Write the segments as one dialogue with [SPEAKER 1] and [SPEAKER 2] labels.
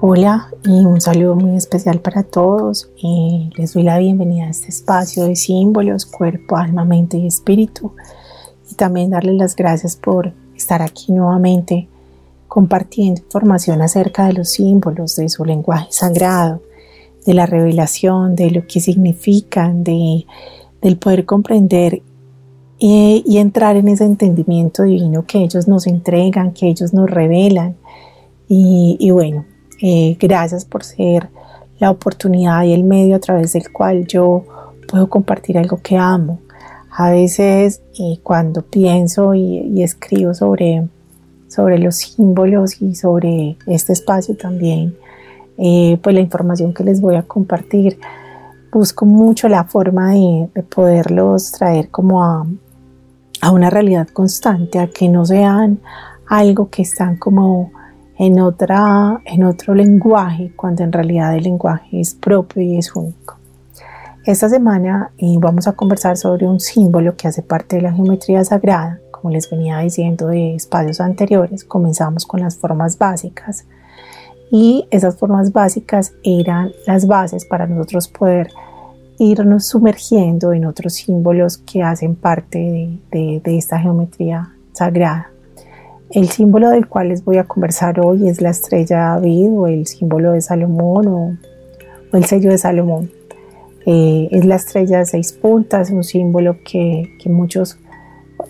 [SPEAKER 1] Hola y un saludo muy especial para todos. Eh, les doy la bienvenida a este espacio de símbolos, cuerpo, alma, mente y espíritu. Y también darles las gracias por estar aquí nuevamente compartiendo información acerca de los símbolos, de su lenguaje sagrado, de la revelación, de lo que significan, de, del poder comprender y, y entrar en ese entendimiento divino que ellos nos entregan, que ellos nos revelan. Y, y bueno, eh, gracias por ser la oportunidad y el medio a través del cual yo puedo compartir algo que amo. A veces cuando pienso y, escribo sobre, sobre los símbolos y sobre este espacio también, eh, pues la información que les voy a compartir, busco mucho la forma de, de poderlos traer como a, a una realidad constante, a que no sean algo que están como en, otra, en otro lenguaje, cuando en realidad el lenguaje es propio y es único. Esta semana eh, vamos a conversar sobre un símbolo que hace parte de la geometría sagrada. Como les venía diciendo de espacios anteriores, comenzamos con las formas básicas y esas formas básicas eran las bases para nosotros poder irnos sumergiendo en otros símbolos que hacen parte de esta geometría sagrada. El símbolo del cual les voy a conversar hoy es la estrella David o el símbolo de Salomón o, el sello de Salomón. Eh, es la estrella de seis puntas, un símbolo que, muchos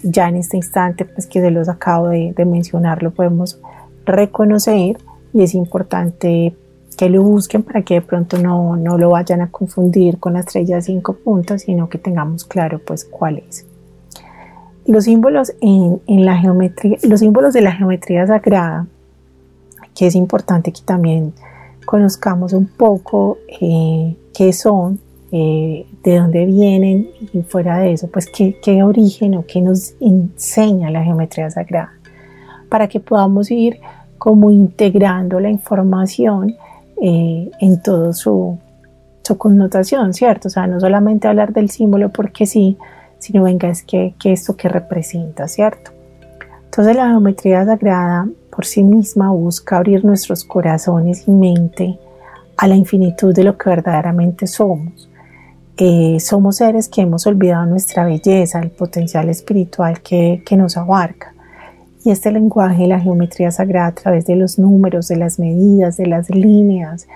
[SPEAKER 1] ya en este instante, pues que se los acabo de, mencionar, lo podemos reconocer y es importante que lo busquen para que de pronto no, no lo vayan a confundir con la estrella de cinco puntas, sino que tengamos claro pues cuál es. Los símbolos en, la geometría, los símbolos de la geometría sagrada, que es importante que también conozcamos un poco eh, qué son, eh, de dónde vienen y fuera de eso, pues qué, origen o qué nos enseña la geometría sagrada, para que podamos ir como integrando la información eh, en todo su, su connotación, ¿cierto? O sea, no solamente hablar del símbolo porque sí, sino venga, es que, esto que representa, ¿cierto? Entonces la geometría sagrada por sí misma busca abrir nuestros corazones y mente a la infinitud de lo que verdaderamente somos. Eh, somos seres que hemos olvidado nuestra belleza, el potencial espiritual que, que nos abarca. Y este lenguaje, la geometría sagrada, a través de los números, de las medidas, de las líneas,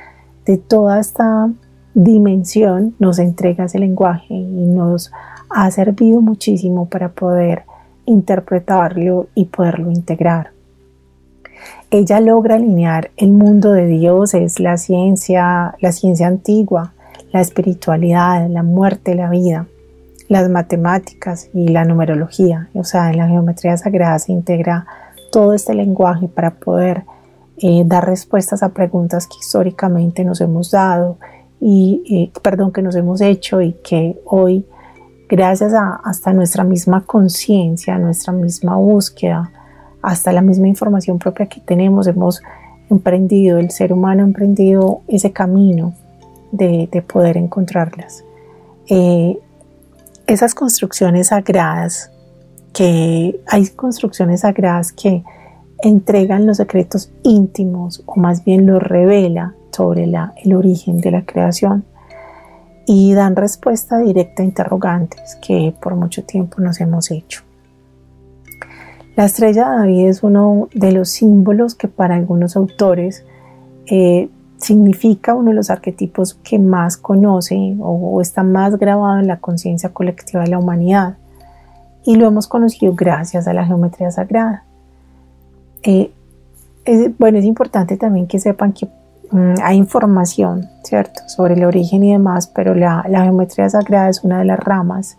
[SPEAKER 1] de toda esta dimensión, nos entrega ese lenguaje y nos ha servido muchísimo para poder interpretarlo y poderlo integrar. Ella logra alinear el mundo de dioses, la ciencia, la ciencia antigua, la espiritualidad, la muerte, la vida, las matemáticas y la numerología. O sea, en la geometría sagrada se integra todo este lenguaje para poder eh, dar respuestas a preguntas que históricamente nos hemos dado y, eh, perdón, que nos hemos hecho y que hoy gracias a hasta nuestra misma conciencia, nuestra misma búsqueda, hasta la misma información propia que tenemos, hemos emprendido, el ser humano ha emprendido ese camino de, poder encontrarlas. Eh, esas construcciones sagradas, que hay construcciones sagradas que entregan los secretos íntimos o más bien los revela sobre el origen de la creación y dan respuesta directa a interrogantes que por mucho tiempo nos hemos hecho. La estrella de David es uno de los símbolos que para algunos autores eh, significa uno de los arquetipos que más conoce o, está más grabado en la conciencia colectiva de la humanidad y lo hemos conocido gracias a la geometría sagrada. Eh, bueno, es importante también que sepan que Mm, hay información, ¿cierto?, sobre el origen y demás, pero la, geometría sagrada es una de las ramas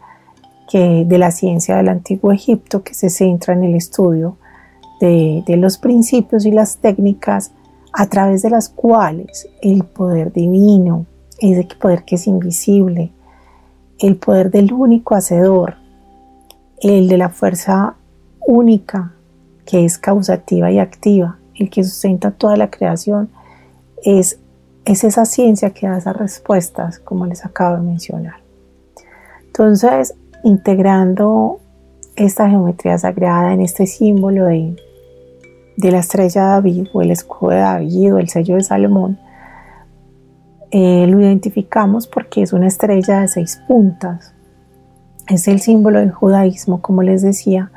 [SPEAKER 1] que, de la ciencia del antiguo Egipto que se centra en el estudio de, los principios y las técnicas a través de las cuales el poder divino, ese poder que es invisible, el poder del único hacedor, el de la fuerza única que es causativa y activa, el que sustenta toda la creación, es, es esa ciencia que da esas respuestas, como les acabo de mencionar. Entonces, integrando esta geometría sagrada en este símbolo de, de la estrella de David o el escudo de David o el sello de Salomón, eh, lo identificamos porque es una estrella de seis puntas. Es el símbolo del judaísmo, como les decía,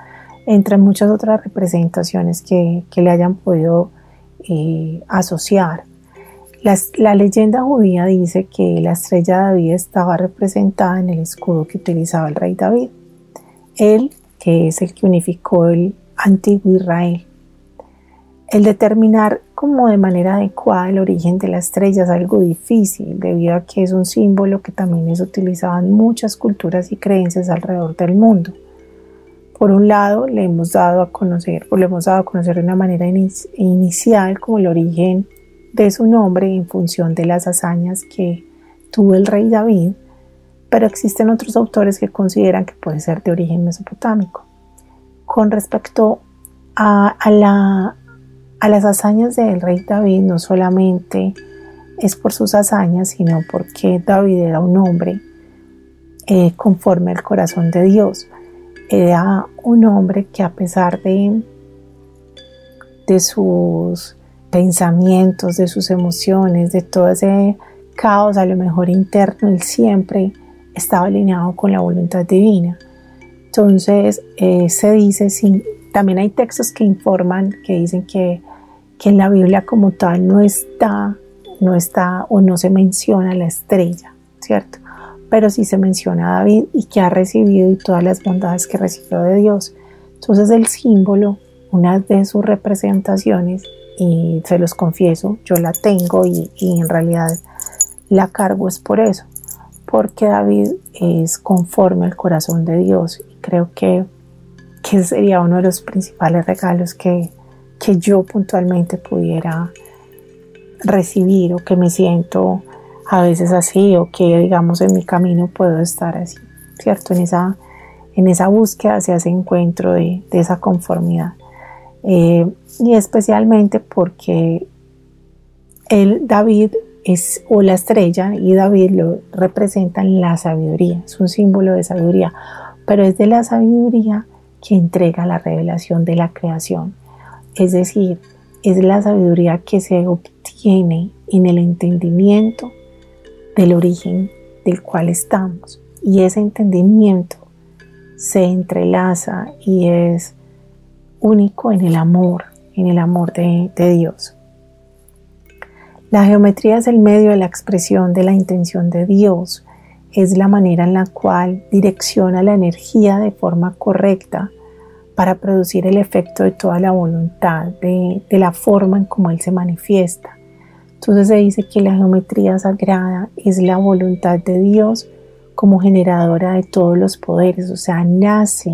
[SPEAKER 1] entre muchas otras representaciones que, le hayan podido eh, asociar. La, leyenda judía dice que la estrella de David estaba representada en el escudo que utilizaba el rey David. Él, que es el que unificó el antiguo Israel. El determinar como de manera adecuada el origen de la estrella es algo difícil debido a que es un símbolo que también es utilizado en muchas culturas y creencias alrededor del mundo. Por un lado, le hemos dado a conocer, o le hemos dado a conocer de una manera inicial como el origen de su nombre en función de las hazañas que tuvo el rey David, pero existen otros autores que consideran que puede ser de origen mesopotámico. Con respecto a, la, a las hazañas del rey David, no solamente es por sus hazañas, sino porque David era un hombre eh, conforme al corazón de Dios era un hombre que a pesar de, de sus pensamientos, de sus emociones, de todo ese caos a lo mejor interno, él siempre estaba alineado con la voluntad divina. Entonces eh, se dice, también hay textos que informan, que dicen que, que en la Biblia como tal no está, no está o no se menciona la estrella, ¿cierto? pero sí se menciona a David y que ha recibido y todas las bondades que recibió de Dios. Entonces el símbolo, una de sus representaciones, y se los confieso, yo la tengo y, en realidad la cargo es por eso, porque David es conforme al corazón de Dios y creo que, que sería uno de los principales regalos que, que yo puntualmente pudiera recibir o que me siento a veces así o que digamos en mi camino puedo estar así, ¿cierto? En esa, en esa búsqueda hacia ese encuentro de, esa conformidad. Eh, y especialmente porque el David es, o la estrella y David lo representan la sabiduría, es un símbolo de sabiduría, pero es de la sabiduría que entrega la revelación de la creación. Es decir, es la sabiduría que se obtiene en el entendimiento del origen del cual estamos. Y ese entendimiento se entrelaza y es único en el amor, en el amor de, Dios. La geometría es el medio de la expresión de la intención de Dios, es la manera en la cual direcciona la energía de forma correcta para producir el efecto de toda la voluntad, de, la forma en cómo Él se manifiesta. Entonces se dice que la geometría sagrada es la voluntad de Dios como generadora de todos los poderes, o sea, nace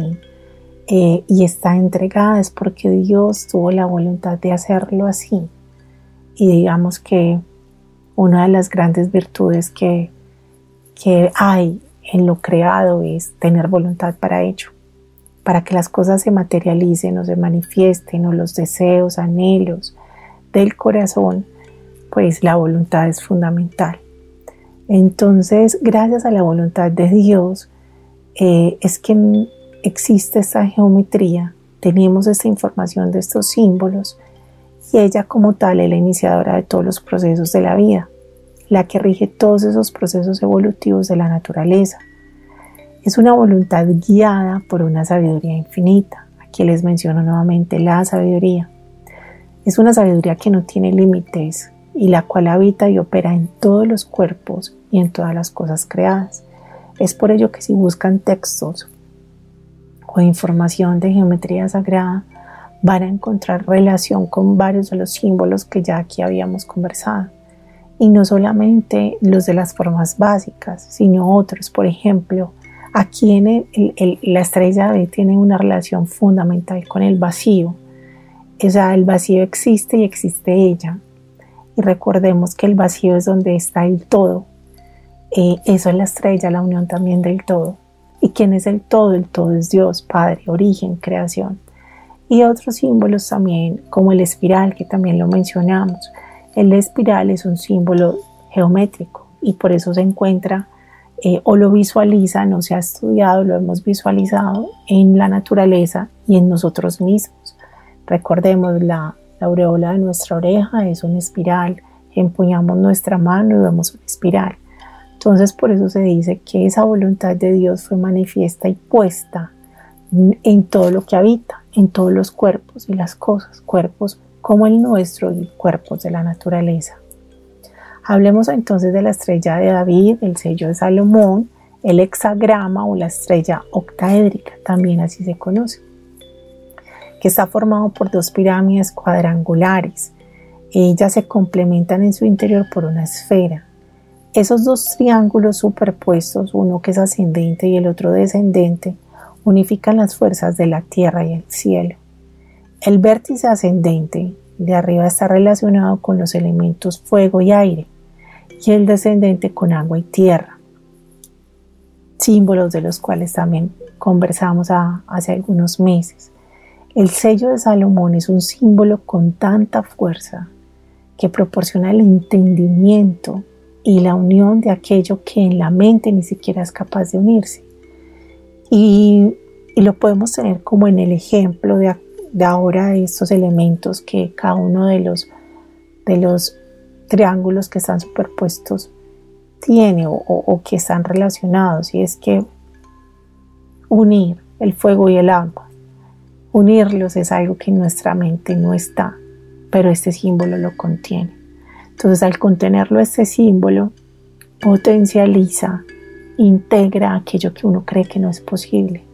[SPEAKER 1] eh, y está entregada es porque Dios tuvo la voluntad de hacerlo así. Y digamos que una de las grandes virtudes que, que hay en lo creado es tener voluntad para ello, para que las cosas se materialicen o se manifiesten o los deseos, anhelos del corazón pues la voluntad es fundamental. Entonces, gracias a la voluntad de Dios, eh, es que existe esta geometría, tenemos esta información de estos símbolos y ella como tal es la iniciadora de todos los procesos de la vida, la que rige todos esos procesos evolutivos de la naturaleza. Es una voluntad guiada por una sabiduría infinita. Aquí les menciono nuevamente la sabiduría. Es una sabiduría que no tiene límites, y la cual habita y opera en todos los cuerpos y en todas las cosas creadas. Es por ello que si buscan textos o información de geometría sagrada, van a encontrar relación con varios de los símbolos que ya aquí habíamos conversado. Y no solamente los de las formas básicas, sino otros. Por ejemplo, aquí en la estrella B tiene una relación fundamental con el vacío. O sea, el vacío existe y existe ella y recordemos que el vacío es donde está el todo. Eh, eso es la estrella, la unión también del todo. ¿Y quién es el todo? El todo es Dios, Padre, origen, creación. Y otros símbolos también, como el espiral, que también lo mencionamos. El espiral es un símbolo geométrico y por eso se encuentra eh, o lo visualiza, no se ha estudiado, lo hemos visualizado en la naturaleza y en nosotros mismos. Recordemos la, la aureola de nuestra oreja es una espiral, empuñamos nuestra mano y vemos una espiral. Entonces por eso se dice que esa voluntad de Dios fue manifiesta y puesta en todo lo que habita, en todos los cuerpos y las cosas, cuerpos como el nuestro y cuerpos de la naturaleza. Hablemos entonces de la estrella de David, el sello de Salomón, el hexagrama o la estrella octaédrica, también así se conoce, que está formado por dos pirámides cuadrangulares. Ellas se complementan en su interior por una esfera. Esos dos triángulos superpuestos, uno que es ascendente y el otro descendente, unifican las fuerzas de la tierra y el cielo. El vértice ascendente de arriba está relacionado con los elementos fuego y aire y el descendente con agua y tierra, símbolos de los cuales también conversamos hace algunos meses. El sello de Salomón es un símbolo con tanta fuerza que proporciona el entendimiento y la unión de aquello que en la mente ni siquiera es capaz de unirse. Y, lo podemos tener como en el ejemplo de, ahora de estos elementos que cada uno de los, de los triángulos que están superpuestos tiene o, que están relacionados y es que unir el fuego y el agua, unirlos es algo que en nuestra mente no está, pero este símbolo lo contiene. Entonces al contenerlo este símbolo, potencializa, integra aquello que uno cree que no es posible.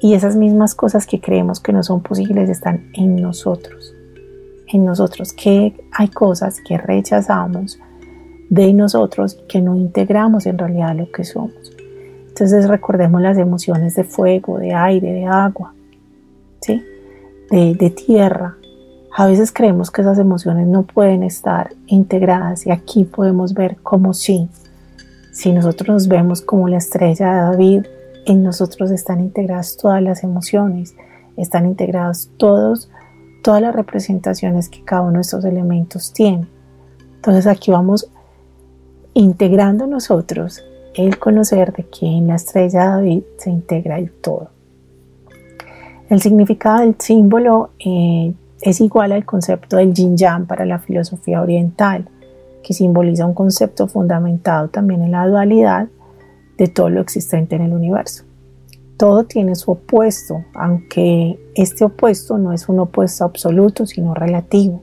[SPEAKER 1] Y esas mismas cosas que creemos que no son posibles están en nosotros en nosotros, que hay cosas que rechazamos de nosotros que no integramos en realidad lo que somos. Entonces recordemos las emociones de fuego, de aire, de agua, ¿sí? de, de tierra. A veces creemos que esas emociones no pueden estar integradas y aquí podemos ver cómo sí. Si nosotros nos vemos como la estrella de David, en nosotros están integradas todas las emociones, están integrados todos todas las representaciones que cada uno de estos elementos tiene. Entonces aquí vamos integrando nosotros el conocer de que en la estrella de David se integra el todo. El significado del símbolo eh, es igual al concepto del yin yang para la filosofía oriental, que simboliza un concepto fundamentado también en la dualidad de todo lo existente en el universo todo tiene su opuesto, aunque este opuesto no es un opuesto absoluto, sino relativo,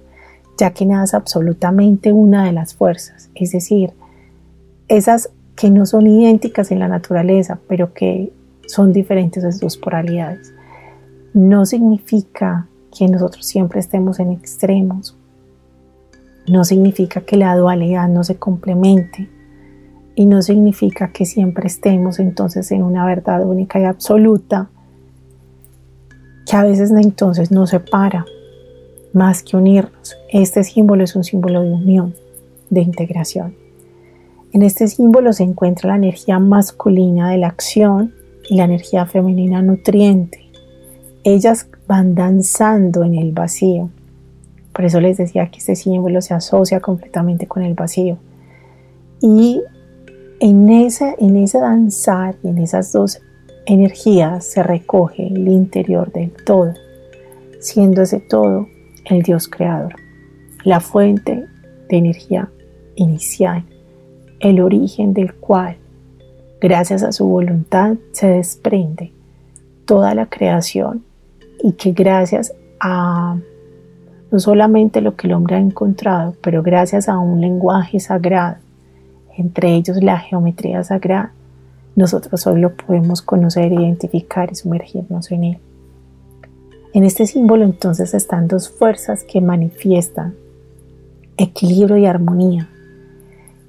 [SPEAKER 1] ya que nada es absolutamente una de las fuerzas, es decir, esas que no son idénticas en la naturaleza, pero que son diferentes de sus polaridades. No significa que nosotros siempre estemos en extremos, no significa que la dualidad no se complemente, y no significa que siempre estemos entonces en una verdad única y absoluta, que a veces entonces nos separa más que unirnos. Este símbolo es un símbolo de unión, de integración. En este símbolo se encuentra la energía masculina de la acción y la energía femenina nutriente. Ellas van danzando en el vacío. Por eso les decía que este símbolo se asocia completamente con el vacío. Y en ese, en ese danzar y en esas dos energías se recoge el interior del todo, siendo ese todo el Dios creador, la fuente de energía inicial, el origen del cual, gracias a su voluntad, se desprende toda la creación y que gracias a no solamente lo que el hombre ha encontrado, pero gracias a un lenguaje sagrado, entre ellos la geometría sagrada, nosotros hoy lo podemos conocer, identificar y sumergirnos en él. En este símbolo entonces están dos fuerzas que manifiestan equilibrio y armonía,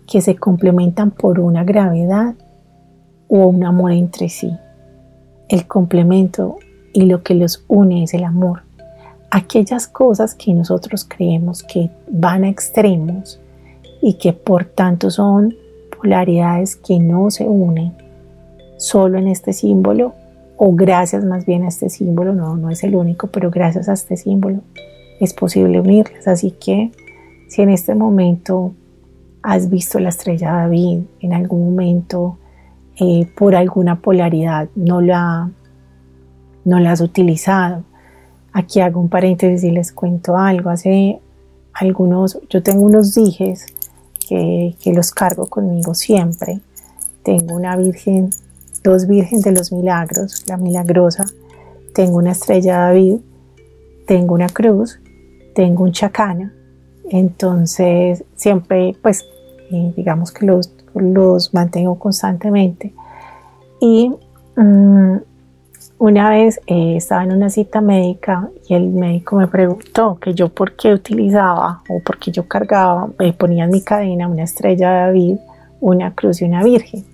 [SPEAKER 1] que se complementan por una gravedad o un amor entre sí. El complemento y lo que los une es el amor. aquellas cosas que nosotros creemos que van a extremos y que por tanto son polaridades que no se unen solo en este símbolo o gracias más bien a este símbolo, no, no es el único, pero gracias a este símbolo es posible unirlas. Así que si en este momento has visto la estrella David, en algún momento eh, por alguna polaridad no la, no la has utilizado, aquí hago un paréntesis y les cuento algo. Hace algunos, yo tengo unos dijes que, que los cargo conmigo siempre. Tengo una virgen dos Virgen de los Milagros, la milagrosa, tengo una estrella David, tengo una cruz, tengo un chacana, entonces siempre pues eh, digamos que los, los mantengo constantemente. Y mm, una vez eh, estaba en una cita médica y el médico me preguntó que yo por qué utilizaba o por qué yo cargaba, eh, ponía en mi cadena una estrella David, una cruz y una virgen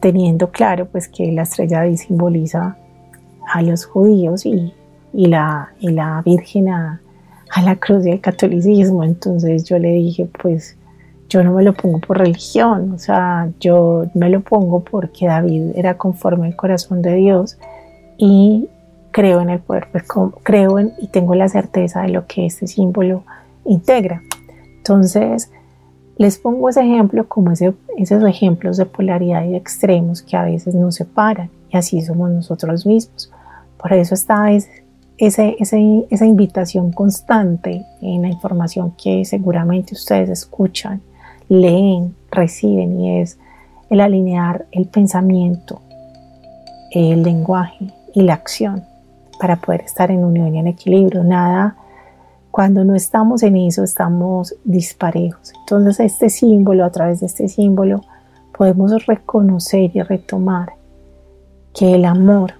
[SPEAKER 1] teniendo claro pues que la estrella David simboliza a los judíos y, la, la Virgen a, la cruz del catolicismo. Entonces yo le dije, pues yo no me lo pongo por religión, o sea, yo me lo pongo porque David era conforme al corazón de Dios y creo en el poder, pues, creo en, y tengo la certeza de lo que este símbolo integra. Entonces, les pongo ese ejemplo como esos ejemplos de polaridad y de extremos que a veces nos separan y así somos nosotros mismos. Por eso está esa invitación constante en la información que seguramente ustedes escuchan, leen, reciben y es el alinear el pensamiento, el lenguaje y la acción para poder estar en unión y en equilibrio. Nada cuando no estamos en eso, estamos disparejos. Entonces, este símbolo, a través de este símbolo, podemos reconocer y retomar que el amor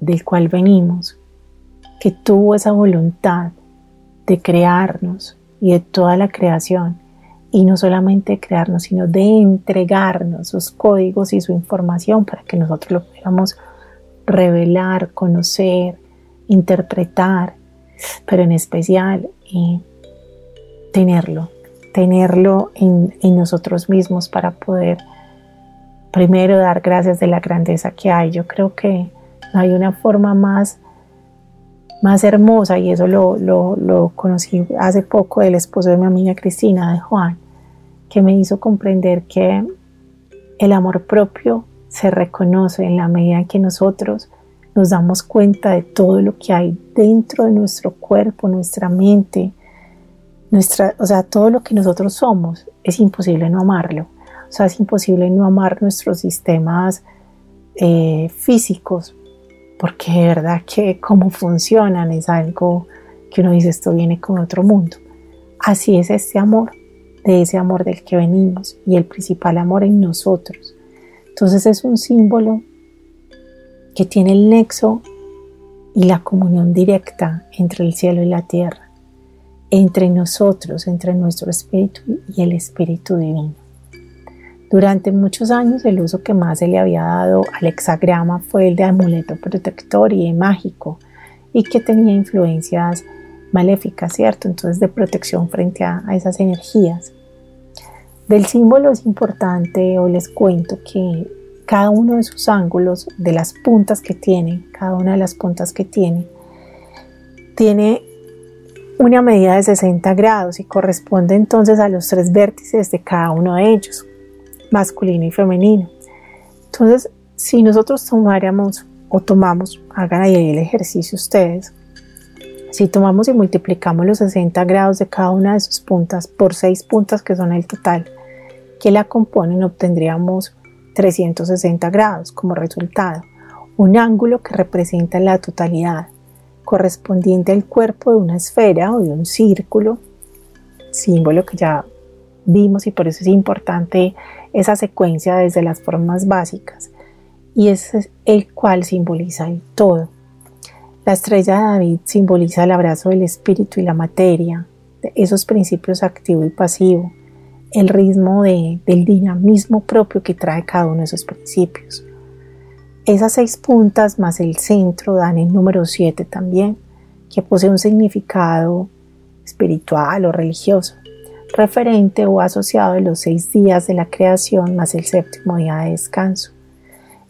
[SPEAKER 1] del cual venimos, que tuvo esa voluntad de crearnos y de toda la creación, y no solamente crearnos, sino de entregarnos sus códigos y su información para que nosotros lo podamos revelar, conocer, interpretar pero en especial eh, tenerlo, tenerlo en, nosotros mismos para poder primero dar gracias de la grandeza que hay. Yo creo que hay una forma más, más hermosa y eso lo, lo conocí hace poco del esposo de mi amiga Cristina, de Juan, que me hizo comprender que el amor propio se reconoce en la medida en que nosotros nos damos cuenta de todo lo que hay dentro de nuestro cuerpo, nuestra mente, nuestra, o sea, todo lo que nosotros somos, es imposible no amarlo. O sea, es imposible no amar nuestros sistemas eh, físicos, porque de verdad que cómo funcionan es algo que uno dice, esto viene con otro mundo. Así es este amor, de ese amor del que venimos y el principal amor en nosotros. Entonces es un símbolo que tiene el nexo y la comunión directa entre el cielo y la tierra, entre nosotros, entre nuestro espíritu y el espíritu divino. Durante muchos años el uso que más se le había dado al hexagrama fue el de amuleto protector y mágico y que tenía influencias maléficas, ¿cierto? Entonces de protección frente a, a esas energías. Del símbolo es importante, o les cuento que cada uno de sus ángulos, de las puntas que tiene, cada una de las puntas que tiene, tiene una medida de 60 grados y corresponde entonces a los tres vértices de cada uno de ellos, masculino y femenino. Entonces, si nosotros tomáramos o tomamos, hagan ahí el ejercicio ustedes, si tomamos y multiplicamos los 60 grados de cada una de sus puntas por 6 puntas que son el total que la componen, obtendríamos 360 grados como resultado, un ángulo que representa la totalidad, correspondiente al cuerpo de una esfera o de un círculo, símbolo que ya vimos y por eso es importante esa secuencia desde las formas básicas, y es el cual simboliza el todo. La estrella de David simboliza el abrazo del espíritu y la materia, esos principios activo y pasivo, el ritmo del dinamismo propio que trae cada uno de esos principios. Esas seis puntas más el centro dan el número siete también, que posee un significado espiritual o religioso, referente o asociado a los seis días de la creación más el séptimo día de descanso.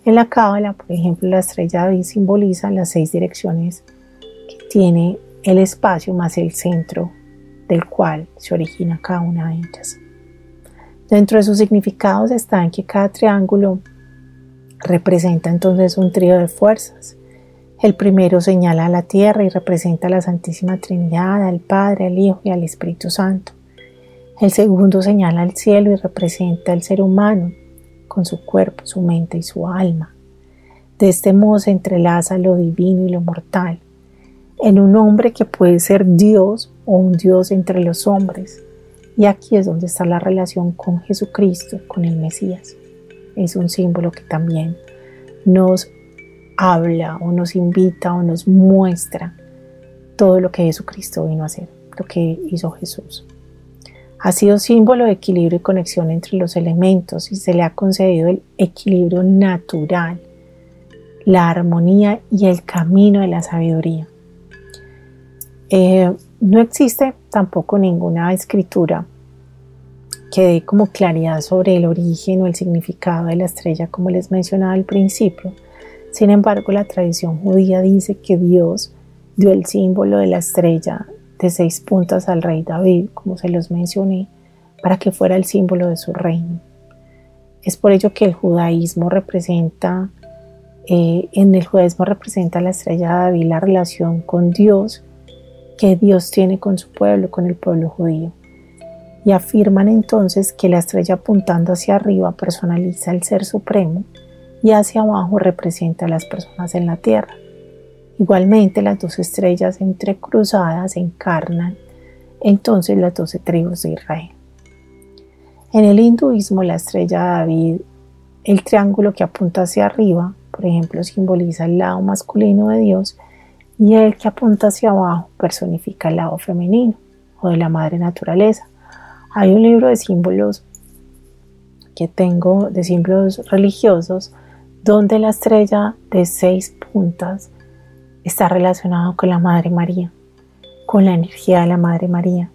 [SPEAKER 1] En la cábala, por ejemplo, la estrella David simboliza las seis direcciones que tiene el espacio más el centro del cual se origina cada una de ellas. Dentro de sus significados está en que cada triángulo representa entonces un trío de fuerzas. El primero señala a la tierra y representa a la Santísima Trinidad, al Padre, al Hijo y al Espíritu Santo. El segundo señala al cielo y representa al ser humano, con su cuerpo, su mente y su alma. De este modo se entrelaza lo divino y lo mortal, en un hombre que puede ser Dios o un Dios entre los hombres. Y aquí es donde está la relación con Jesucristo, con el Mesías. Es un símbolo que también nos habla o nos invita o nos muestra todo lo que Jesucristo vino a hacer, lo que hizo Jesús. Ha sido símbolo de equilibrio y conexión entre los elementos y se le ha concedido el equilibrio natural, la armonía y el camino de la sabiduría. Eh, no existe tampoco ninguna escritura que dé como claridad sobre el origen o el significado de la estrella, como les mencionaba al principio. Sin embargo, la tradición judía dice que Dios dio el símbolo de la estrella de seis puntas al rey David, como se los mencioné, para que fuera el símbolo de su reino. Es por ello que el judaísmo representa, eh, en el judaísmo representa la estrella de David la relación con Dios que Dios tiene con su pueblo, con el pueblo judío. Y afirman entonces que la estrella apuntando hacia arriba personaliza el ser supremo y hacia abajo representa a las personas en la tierra. Igualmente las dos estrellas entrecruzadas encarnan entonces las doce tribus de Israel. En el hinduismo la estrella de David, el triángulo que apunta hacia arriba, por ejemplo, simboliza el lado masculino de Dios y el que apunta hacia abajo personifica el lado femenino o de la madre naturaleza. Hay un libro de símbolos que tengo, de símbolos religiosos, donde la estrella de seis puntas está relacionado con la Madre María, con la energía de la Madre María.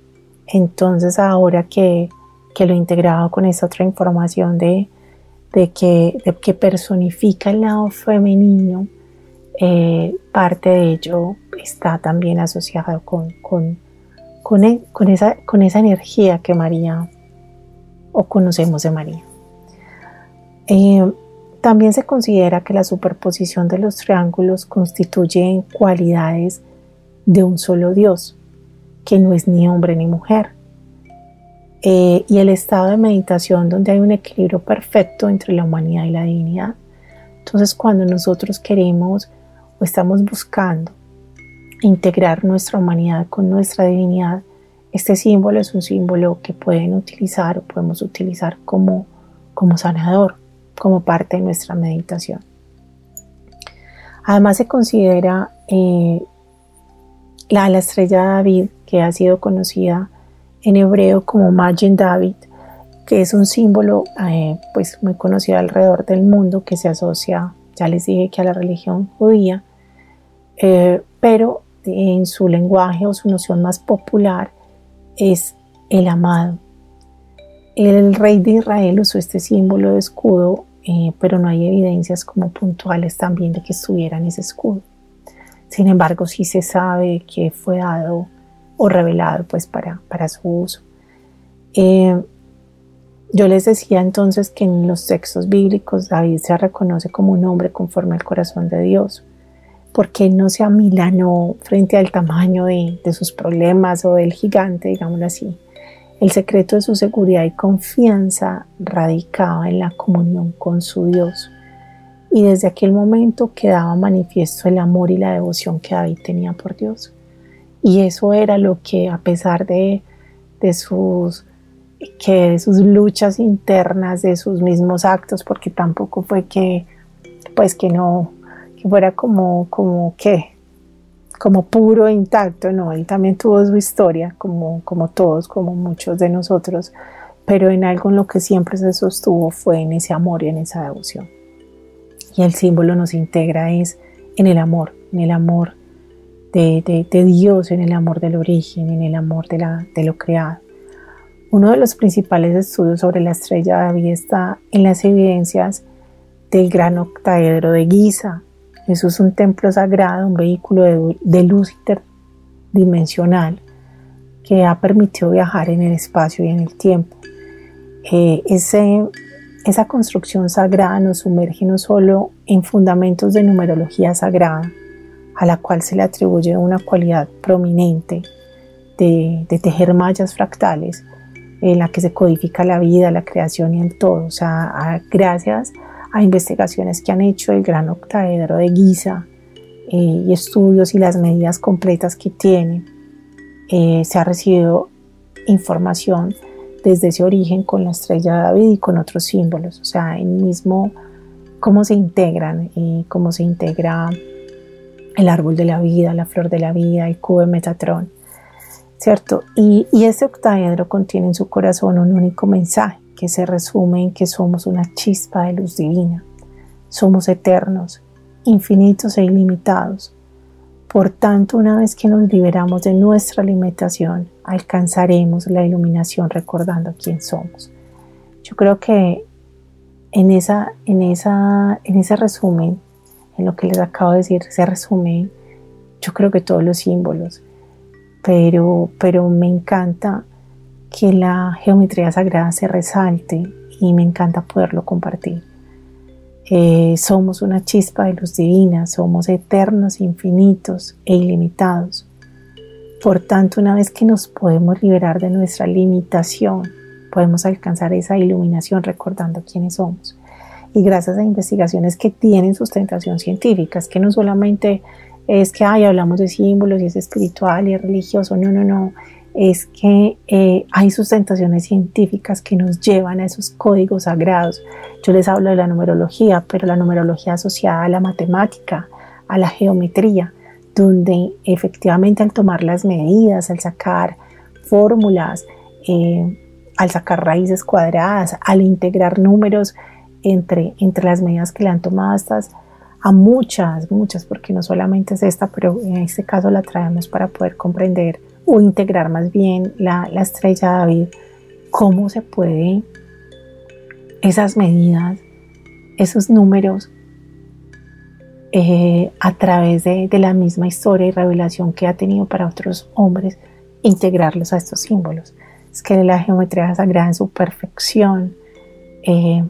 [SPEAKER 1] Entonces ahora que, que lo he integrado con esa otra información de, de, que, que personifica el lado femenino, eh, parte de ello está también asociado con, con, con, e, esa, con esa energía que María o conocemos de María. Eh, también se considera que la superposición de los triángulos constituye cualidades de un solo Dios, que no es ni hombre ni mujer. Eh, y el estado de meditación donde hay un equilibrio perfecto entre la humanidad y la divinidad. Entonces cuando nosotros queremos o estamos buscando integrar nuestra humanidad con nuestra divinidad, este símbolo es un símbolo que pueden utilizar o podemos utilizar como, como sanador como parte de nuestra meditación. Además se considera eh, la, estrella David, que ha sido conocida en hebreo como Magen David, que es un símbolo eh, pues muy conocido alrededor del mundo que se asocia, ya les dije que a la religión judía, eh, pero en su lenguaje o su noción más popular es el amado. El rey de Israel usó este símbolo de escudo eh, pero no hay evidencias como puntuales también de que estuviera en ese escudo. Sin embargo, sí se sabe que fue dado o revelado pues para, para su uso. Eh, yo les decía entonces que en los textos bíblicos David se reconoce como un hombre conforme al corazón de Dios, porque no se amilanó frente al tamaño de, de sus problemas o del gigante, digámoslo así, el secreto de su seguridad y confianza radicaba en la comunión con su Dios. Y desde aquel momento quedaba manifiesto el amor y la devoción que David tenía por Dios. Y eso era lo que a pesar de, sus que de sus luchas internas, de sus mismos actos, porque tampoco fue que pues que no que fuera como como que como puro intacto, no, él también tuvo su historia, como, como todos, como muchos de nosotros, pero en algo en lo que siempre se sostuvo fue en ese amor y en esa devoción. y el símbolo nos integra es en el amor, en el amor de, Dios, en el amor del origen, en el amor de, la, de lo creado. Uno de los principales estudios sobre la estrella de David está en las evidencias del gran octaedro de Giza. Eso es un templo sagrado, un vehículo de, luz interdimensional que ha permitido viajar en el espacio y en el tiempo. Eh, ese, esa construcción sagrada nos sumerge no solo en fundamentos de numerología sagrada, a la cual se le atribuye una cualidad prominente de, tejer mallas fractales, en la que se codifica la vida, la creación y el todo. O sea, gracias a investigaciones que han hecho el gran octaedro de Giza eh, y estudios y las medidas completas que tiene, eh, se ha recibido información desde ese origen con la estrella de David y con otros símbolos. O sea, el mismo cómo se integran y cómo se integra el árbol de la vida, la flor de la vida, el cubo de Metatrón, ¿cierto? Y, y ese octaedro contiene en su corazón un único mensaje que se resume en que somos una chispa de luz divina, somos eternos, infinitos e ilimitados. Por tanto, una vez que nos liberamos de nuestra limitación, alcanzaremos la iluminación recordando quién somos. Yo creo que en, esa, en, esa, en ese resumen en lo que les acabo de decir se resume, yo creo que todos los símbolos, pero, pero me encanta que la geometría sagrada se resalte y me encanta poderlo compartir. Eh, somos una chispa de luz divina, somos eternos, infinitos e ilimitados. Por tanto, una vez que nos podemos liberar de nuestra limitación, podemos alcanzar esa iluminación recordando quiénes somos y gracias a investigaciones que tienen sustentación científica, es que no solamente es que ay, hablamos de símbolos y es espiritual y es religioso, no, no, no, es que eh, hay sustentaciones científicas que nos llevan a esos códigos sagrados. Yo les hablo de la numerología, pero la numerología asociada a la matemática, a la geometría, donde efectivamente al tomar las medidas, al sacar fórmulas, eh, al sacar raíces cuadradas, al integrar números entre, entre las medidas que le han tomado estas a muchas, muchas, porque no solamente es esta, pero en este caso la traemos para poder comprender o integrar más bien la, la estrella David, cómo se puede esas medidas, esos números, eh, a través de, de, la misma historia y revelación que ha tenido para otros hombres, integrarlos a estos símbolos. Es que la geometría sagrada en su perfección eh,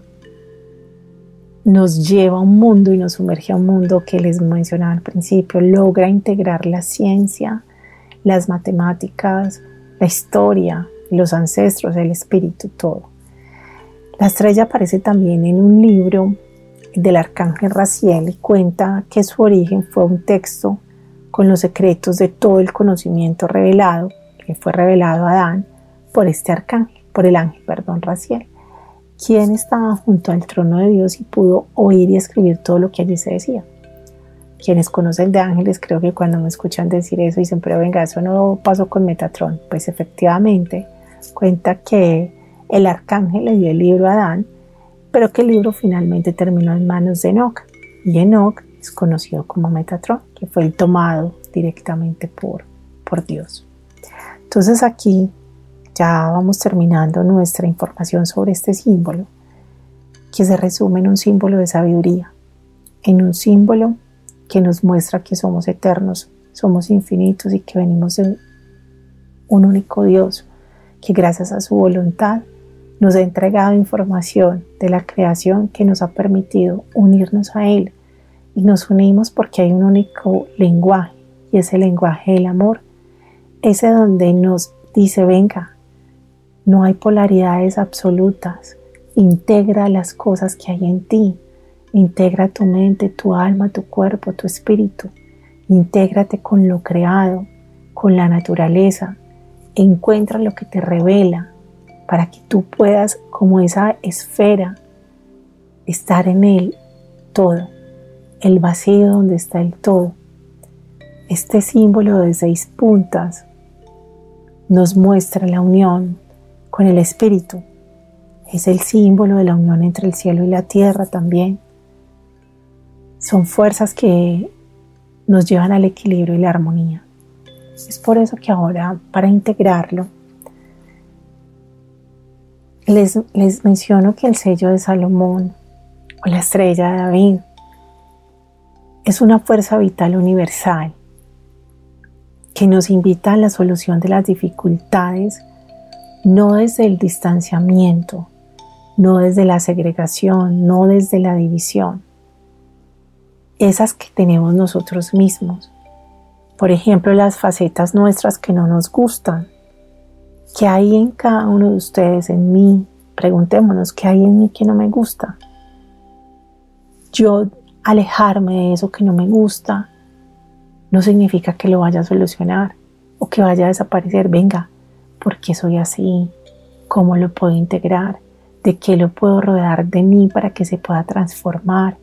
[SPEAKER 1] nos lleva a un mundo y nos sumerge a un mundo que les mencionaba al principio, logra integrar la ciencia, las matemáticas, la historia, los ancestros, el espíritu, todo. La estrella aparece también en un libro del arcángel Raciel y cuenta que su origen fue un texto con los secretos de todo el conocimiento revelado, que fue revelado a Adán por este arcángel, por el ángel, perdón, Raciel quién estaba junto al trono de Dios y pudo oír y escribir todo lo que allí se decía. Quienes conocen de ángeles creo que cuando me escuchan decir eso dicen, pero venga, eso no pasó con Metatron. Pues efectivamente cuenta que el arcángel le dio el libro a Adán, pero que el libro finalmente terminó en manos de Enoch. Y Enoch es conocido como Metatron, que fue el tomado directamente por, por Dios. Entonces aquí ya vamos terminando nuestra información sobre este símbolo, que se resume en un símbolo de sabiduría, en un símbolo que nos muestra que somos eternos, somos infinitos y que venimos de un único Dios, que gracias a su voluntad nos ha entregado información de la creación que nos ha permitido unirnos a Él. Y nos unimos porque hay un único lenguaje, y ese lenguaje del amor, ese donde nos dice, venga, no hay polaridades absolutas. Integra las cosas que hay en ti. Integra tu mente, tu alma, tu cuerpo, tu espíritu. Intégrate con lo creado, con la naturaleza. Encuentra lo que te revela para que tú puedas, como esa esfera, estar en el todo, el vacío donde está el todo. Este símbolo de seis puntas nos muestra la unión con el Espíritu. Es el símbolo de la unión entre el cielo y la tierra también. Son fuerzas que nos llevan al equilibrio y la armonía. Es por eso que ahora, para integrarlo, les, les menciono que el sello de Salomón o la estrella de David es una fuerza vital universal que nos invita a la solución de las dificultades no desde el distanciamiento, no desde la segregación, no desde la división, esas que tenemos nosotros mismos. Por ejemplo, las facetas nuestras que no nos gustan. ¿Qué hay en cada uno de ustedes, en mí? Preguntémonos, ¿qué hay en mí que no me gusta? Yo alejarme de eso que no me gusta no significa que lo vaya a solucionar o que vaya a desaparecer. Venga, ¿por qué soy así? ¿Cómo lo puedo integrar? ¿De qué lo puedo rodear de mí para que se pueda transformar?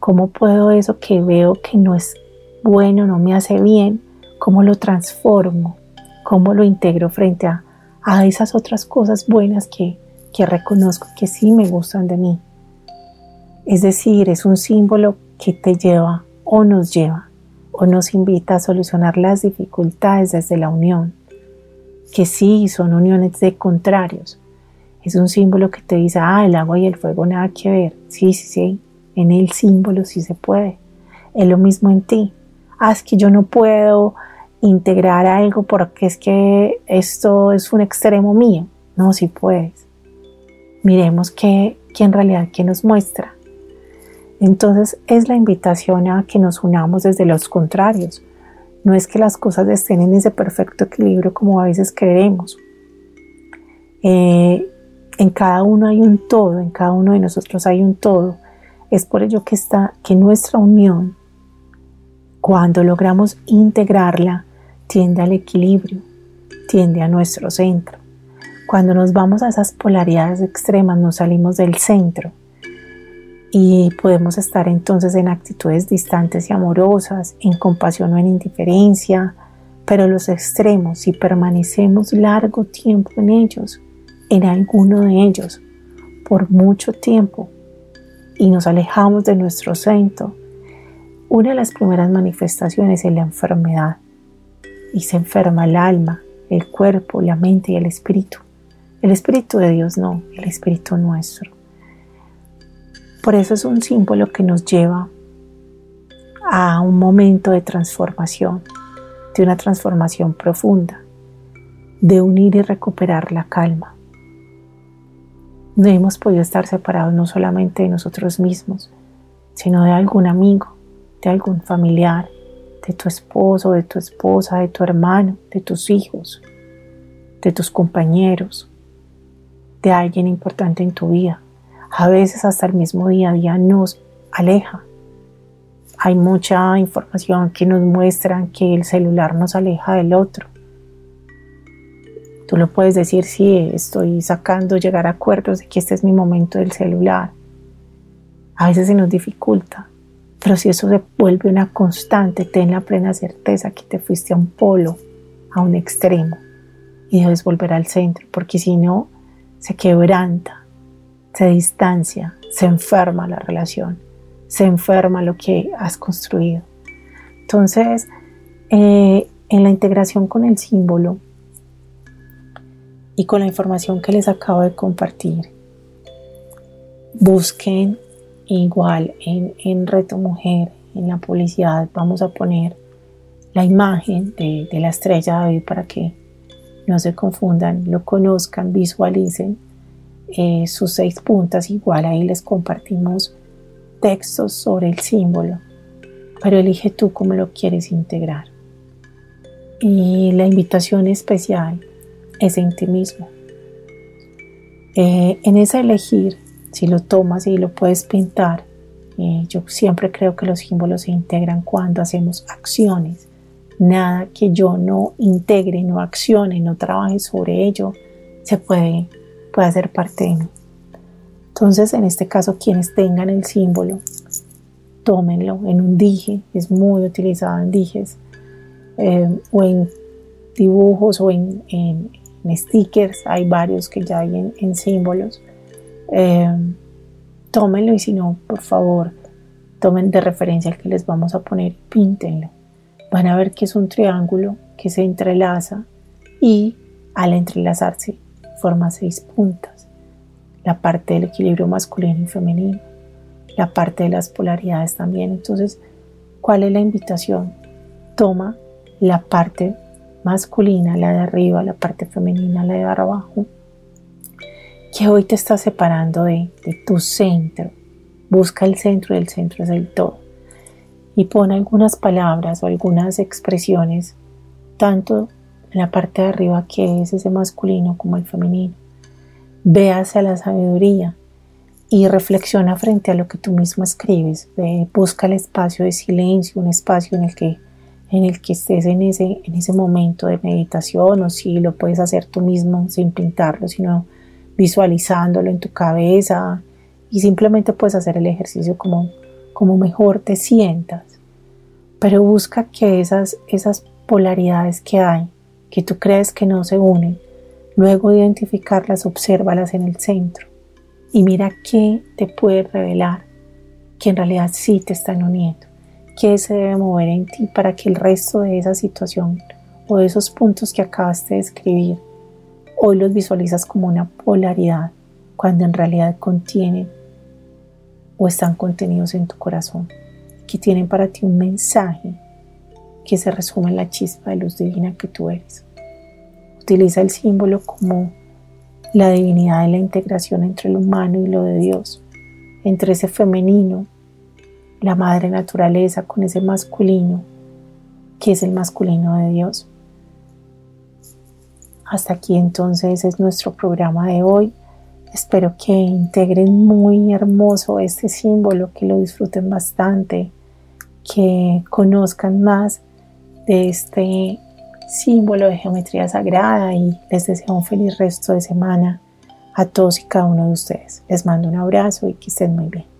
[SPEAKER 1] ¿Cómo puedo eso que veo que no es bueno, no me hace bien, cómo lo transformo? ¿Cómo lo integro frente a, a esas otras cosas buenas que, que reconozco que sí me gustan de mí? Es decir, es un símbolo que te lleva o nos lleva o nos invita a solucionar las dificultades desde la unión, que sí son uniones de contrarios. Es un símbolo que te dice, ah, el agua y el fuego nada que ver. Sí, sí, sí, en el símbolo sí se puede. Es lo mismo en ti. Ah, es que yo no puedo integrar algo porque es que esto es un extremo mío. No, sí puedes. Miremos qué, qué en realidad qué nos muestra. Entonces es la invitación a que nos unamos desde los contrarios. No es que las cosas estén en ese perfecto equilibrio como a veces creemos. Eh, en cada uno hay un todo, en cada uno de nosotros hay un todo. Es por ello que, está, que nuestra unión, cuando logramos integrarla, tiende al equilibrio, tiende a nuestro centro. Cuando nos vamos a esas polaridades extremas, nos salimos del centro y podemos estar entonces en actitudes distantes y amorosas, en compasión o en indiferencia, pero los extremos, si permanecemos largo tiempo en ellos, en alguno de ellos, por mucho tiempo, y nos alejamos de nuestro centro, una de las primeras manifestaciones es la enfermedad. Y se enferma el alma, el cuerpo, la mente y el espíritu. El espíritu de Dios no, el espíritu nuestro. Por eso es un símbolo que nos lleva a un momento de transformación, de una transformación profunda, de unir y recuperar la calma no hemos podido estar separados no solamente de nosotros mismos, sino de algún amigo, de algún familiar, de tu esposo, de tu esposa, de tu hermano, de tus hijos, de tus compañeros, de alguien importante en tu vida. A veces hasta el mismo día a día nos aleja. Hay mucha información que nos muestra que el celular nos aleja del otro Tú lo puedes decir, sí, estoy sacando, llegar a acuerdos de que este es mi momento del celular. A veces se nos dificulta, pero si eso se vuelve una constante, ten la plena certeza que te fuiste a un polo, a un extremo, y debes volver al centro, porque si no, se quebranta, se distancia, se enferma la relación, se enferma lo que has construido. Entonces, eh, en la integración con el símbolo, y con la información que les acabo de compartir. Busquen igual en, en Reto Mujer, en la publicidad, vamos a poner la imagen de, la estrella David para que no se confundan, lo conozcan, visualicen eh, sus seis puntas. Igual ahí les compartimos textos sobre el símbolo, pero elige tú cómo lo quieres integrar. Y la invitación especial es en ti mismo. Eh, en ese elegir, si lo tomas y lo puedes pintar, eh, yo siempre creo que los símbolos se integran cuando hacemos acciones. Nada que yo no integre, no accione, no trabaje sobre ello, se puede, puede hacer parte de mí. Entonces, en este caso, quienes tengan el símbolo, tómenlo en un dije, es muy utilizado en dijes, eh, o en dibujos o en, en stickers, hay varios que ya hay en, símbolos. Eh, tómenlo y si no, por favor, tomen de referencia el que les vamos a poner, píntenlo. Van a ver que es un triángulo que se entrelaza y al entrelazarse forma seis puntas. La parte del equilibrio masculino y femenino, la parte de las polaridades también. Entonces, ¿cuál es la invitación? Toma la parte masculina, la de arriba, la parte femenina, la de abajo, que hoy te está separando de, de tu centro. Busca el centro y el centro es el todo. Y pon algunas palabras o algunas expresiones, tanto en la parte de arriba que es ese masculino como el femenino. Ve hacia la sabiduría y reflexiona frente a lo que tú mismo escribes. busca el espacio de silencio, un espacio en el que en el que estés en ese, en ese momento de meditación o si lo puedes hacer tú mismo sin pintarlo, sino visualizándolo en tu cabeza y simplemente puedes hacer el ejercicio como, como mejor te sientas. Pero busca que esas, esas polaridades que hay, que tú crees que no se unen, luego identificarlas, obsérvalas en el centro y mira qué te puede revelar que en realidad sí te están uniendo qué se debe mover en ti para que el resto de esa situación o de esos puntos que acabaste de escribir hoy los visualizas como una polaridad cuando en realidad contienen o están contenidos en tu corazón, que tienen para ti un mensaje que se resume en la chispa de luz divina que tú eres. Utiliza el símbolo como la divinidad de la integración entre lo humano y lo de Dios, entre ese femenino la madre naturaleza con ese masculino, que es el masculino de Dios. Hasta aquí entonces es nuestro programa de hoy. Espero que integren muy hermoso este símbolo, que lo disfruten bastante, que conozcan más de este símbolo de geometría sagrada y les deseo un feliz resto de semana a todos y cada uno de ustedes. Les mando un abrazo y que estén muy bien.